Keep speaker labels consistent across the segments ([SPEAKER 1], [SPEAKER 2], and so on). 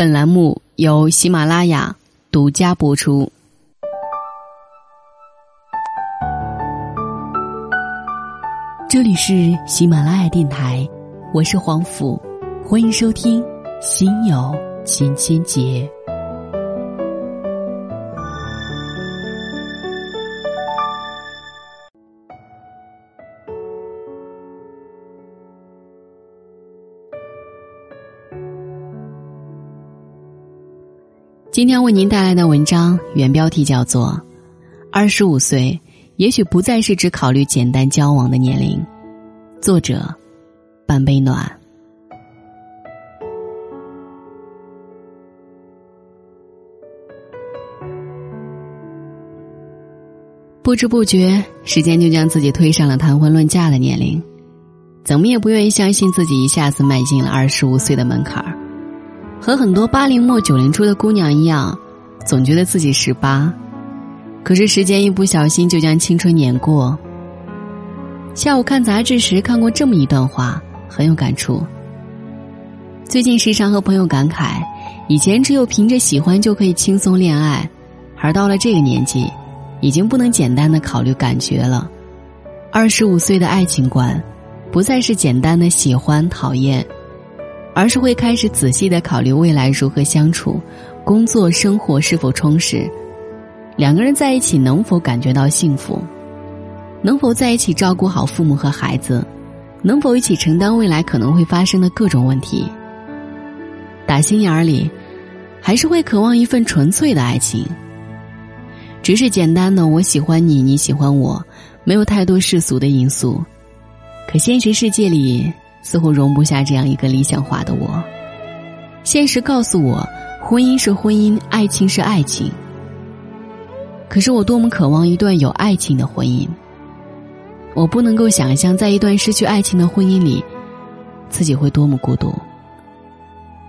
[SPEAKER 1] 本栏目由喜马拉雅独家播出。这里是喜马拉雅电台，我是黄甫，欢迎收听《心有千千结》。今天为您带来的文章原标题叫做《二十五岁也许不再是只考虑简单交往的年龄》，作者半杯暖。不知不觉，时间就将自己推上了谈婚论嫁的年龄，怎么也不愿意相信自己一下子迈进了二十五岁的门槛儿。和很多八零末九零初的姑娘一样，总觉得自己十八，可是时间一不小心就将青春碾过。下午看杂志时看过这么一段话，很有感触。最近时常和朋友感慨，以前只有凭着喜欢就可以轻松恋爱，而到了这个年纪，已经不能简单的考虑感觉了。二十五岁的爱情观，不再是简单的喜欢讨厌。而是会开始仔细的考虑未来如何相处，工作生活是否充实，两个人在一起能否感觉到幸福，能否在一起照顾好父母和孩子，能否一起承担未来可能会发生的各种问题。打心眼儿里，还是会渴望一份纯粹的爱情。只是简单的我喜欢你，你喜欢我，没有太多世俗的因素。可现实世界里。似乎容不下这样一个理想化的我。现实告诉我，婚姻是婚姻，爱情是爱情。可是我多么渴望一段有爱情的婚姻。我不能够想象，在一段失去爱情的婚姻里，自己会多么孤独。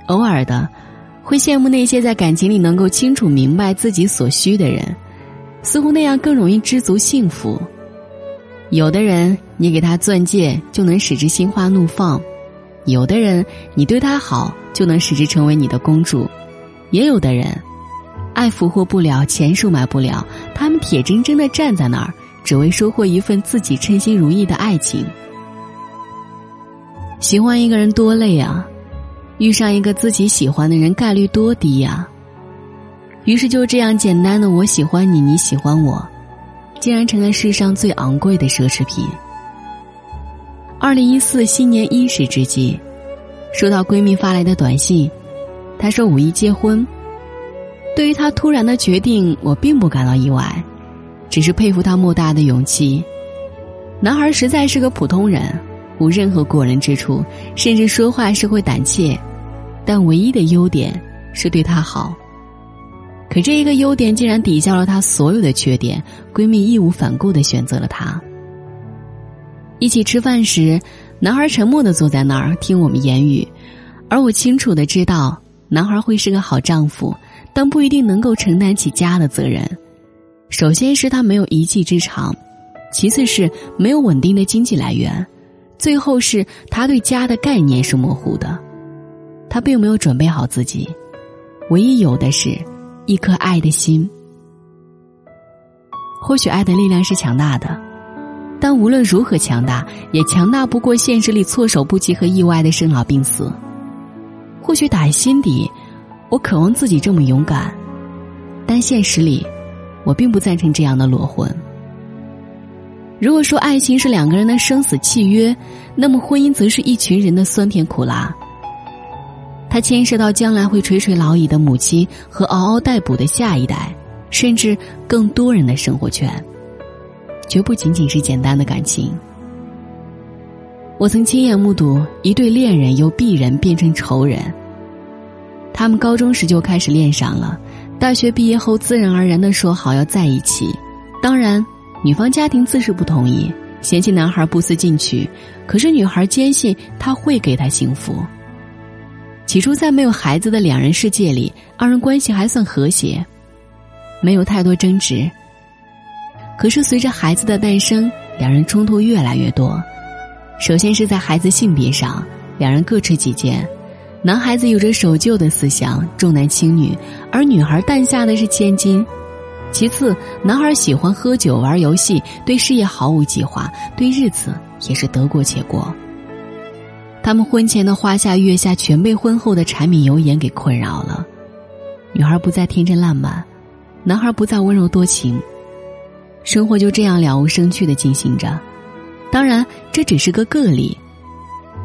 [SPEAKER 1] 偶尔的，会羡慕那些在感情里能够清楚明白自己所需的人，似乎那样更容易知足幸福。有的人，你给他钻戒就能使之心花怒放；有的人，你对他好就能使之成为你的公主；也有的人，爱俘获不了，钱收买不了，他们铁铮铮的站在那儿，只为收获一份自己称心如意的爱情。喜欢一个人多累啊，遇上一个自己喜欢的人概率多低呀！于是就这样简单的，我喜欢你，你喜欢我。竟然成了世上最昂贵的奢侈品。二零一四新年伊始之际，收到闺蜜发来的短信，她说五一结婚。对于她突然的决定，我并不感到意外，只是佩服她莫大的勇气。男孩实在是个普通人，无任何过人之处，甚至说话是会胆怯，但唯一的优点是对她好。可这一个优点竟然抵消了她所有的缺点，闺蜜义无反顾的选择了他。一起吃饭时，男孩沉默的坐在那儿听我们言语，而我清楚的知道，男孩会是个好丈夫，但不一定能够承担起家的责任。首先是他没有一技之长，其次是没有稳定的经济来源，最后是他对家的概念是模糊的。他并没有准备好自己，唯一有的是。一颗爱的心，或许爱的力量是强大的，但无论如何强大，也强大不过现实里措手不及和意外的生老病死。或许打心底，我渴望自己这么勇敢，但现实里，我并不赞成这样的裸婚。如果说爱情是两个人的生死契约，那么婚姻则是一群人的酸甜苦辣。它牵涉到将来会垂垂老矣的母亲和嗷嗷待哺的下一代，甚至更多人的生活圈，绝不仅仅是简单的感情。我曾亲眼目睹一对恋人由璧人变成仇人。他们高中时就开始恋上了，大学毕业后自然而然的说好要在一起。当然，女方家庭自是不同意，嫌弃男孩不思进取，可是女孩坚信他会给她幸福。起初，在没有孩子的两人世界里，二人关系还算和谐，没有太多争执。可是，随着孩子的诞生，两人冲突越来越多。首先是在孩子性别上，两人各持己见，男孩子有着守旧的思想，重男轻女，而女孩诞下的是千金。其次，男孩喜欢喝酒、玩游戏，对事业毫无计划，对日子也是得过且过。他们婚前的花下月下，全被婚后的柴米油盐给困扰了。女孩不再天真烂漫，男孩不再温柔多情，生活就这样了无生趣的进行着。当然，这只是个个例。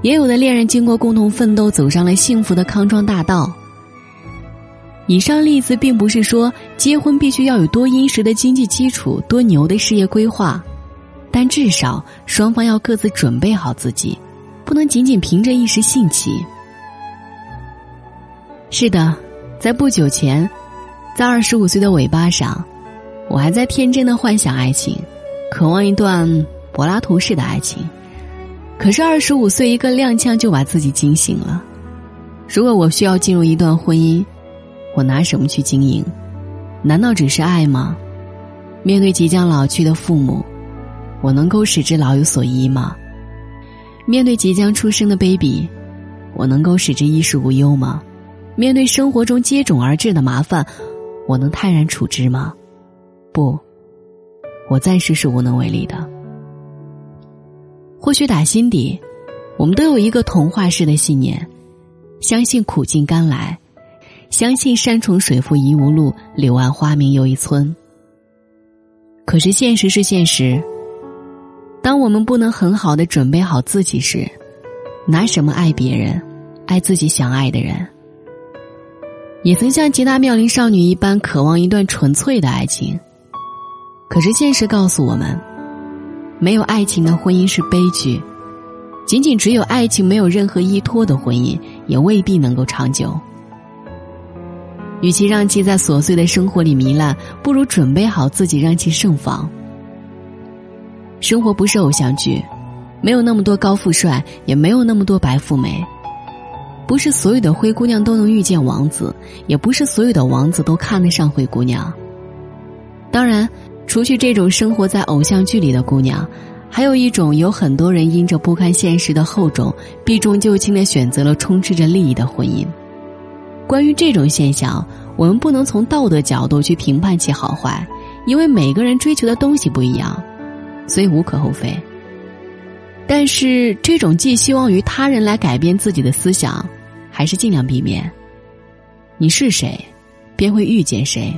[SPEAKER 1] 也有的恋人经过共同奋斗，走上了幸福的康庄大道。以上例子并不是说结婚必须要有多殷实的经济基础、多牛的事业规划，但至少双方要各自准备好自己，不能仅仅凭着一时兴起。是的，在不久前，在二十五岁的尾巴上，我还在天真的幻想爱情，渴望一段柏拉图式的爱情。可是二十五岁一个踉跄就把自己惊醒了。如果我需要进入一段婚姻，我拿什么去经营？难道只是爱吗？面对即将老去的父母，我能够使之老有所依吗？面对即将出生的 baby，我能够使之衣食无忧吗？面对生活中接踵而至的麻烦，我能泰然处之吗？不，我暂时是无能为力的。或许打心底，我们都有一个童话式的信念：相信苦尽甘来，相信山重水复疑无路，柳暗花明又一村。可是现实是现实，当我们不能很好的准备好自己时，拿什么爱别人，爱自己想爱的人？也曾像吉他妙龄少女一般渴望一段纯粹的爱情，可是现实告诉我们。没有爱情的婚姻是悲剧，仅仅只有爱情没有任何依托的婚姻也未必能够长久。与其让其在琐碎的生活里糜烂，不如准备好自己让其盛放。生活不是偶像剧，没有那么多高富帅，也没有那么多白富美，不是所有的灰姑娘都能遇见王子，也不是所有的王子都看得上灰姑娘。当然。除去这种生活在偶像剧里的姑娘，还有一种有很多人因着不堪现实的厚重，避重就轻的选择了充斥着利益的婚姻。关于这种现象，我们不能从道德角度去评判其好坏，因为每个人追求的东西不一样，所以无可厚非。但是，这种寄希望于他人来改变自己的思想，还是尽量避免。你是谁，便会遇见谁。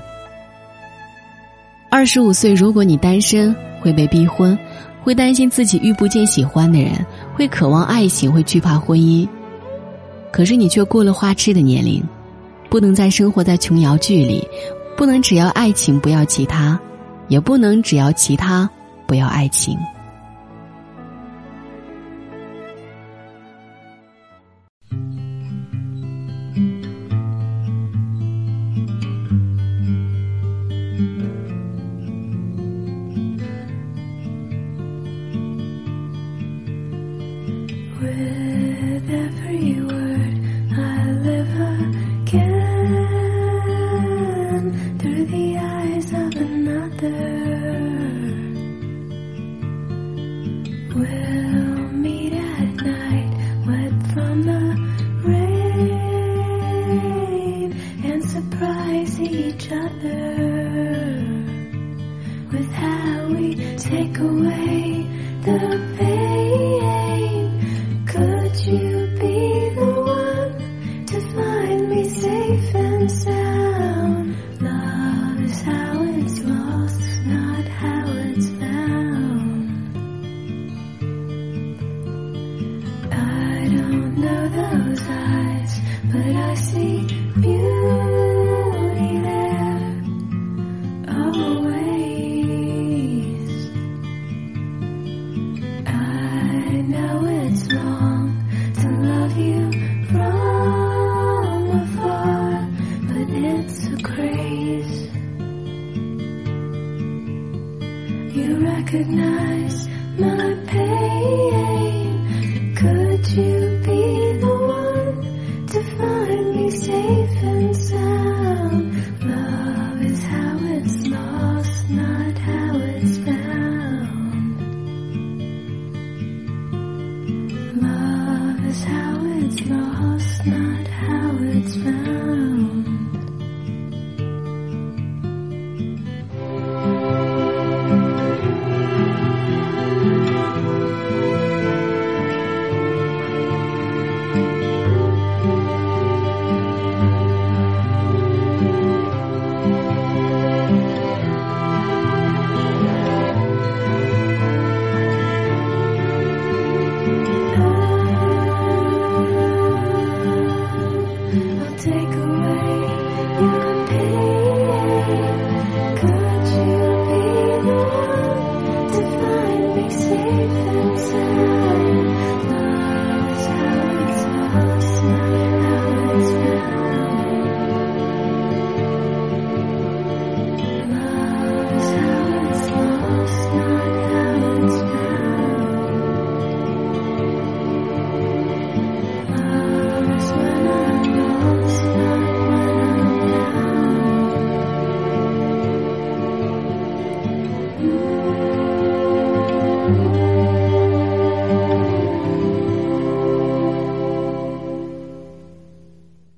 [SPEAKER 1] 二十五岁，如果你单身，会被逼婚，会担心自己遇不见喜欢的人，会渴望爱情，会惧怕婚姻。可是你却过了花痴的年龄，不能再生活在琼瑶剧里，不能只要爱情不要其他，也不能只要其他不要爱情。
[SPEAKER 2] Take away the pain. Know those eyes, but I see beauty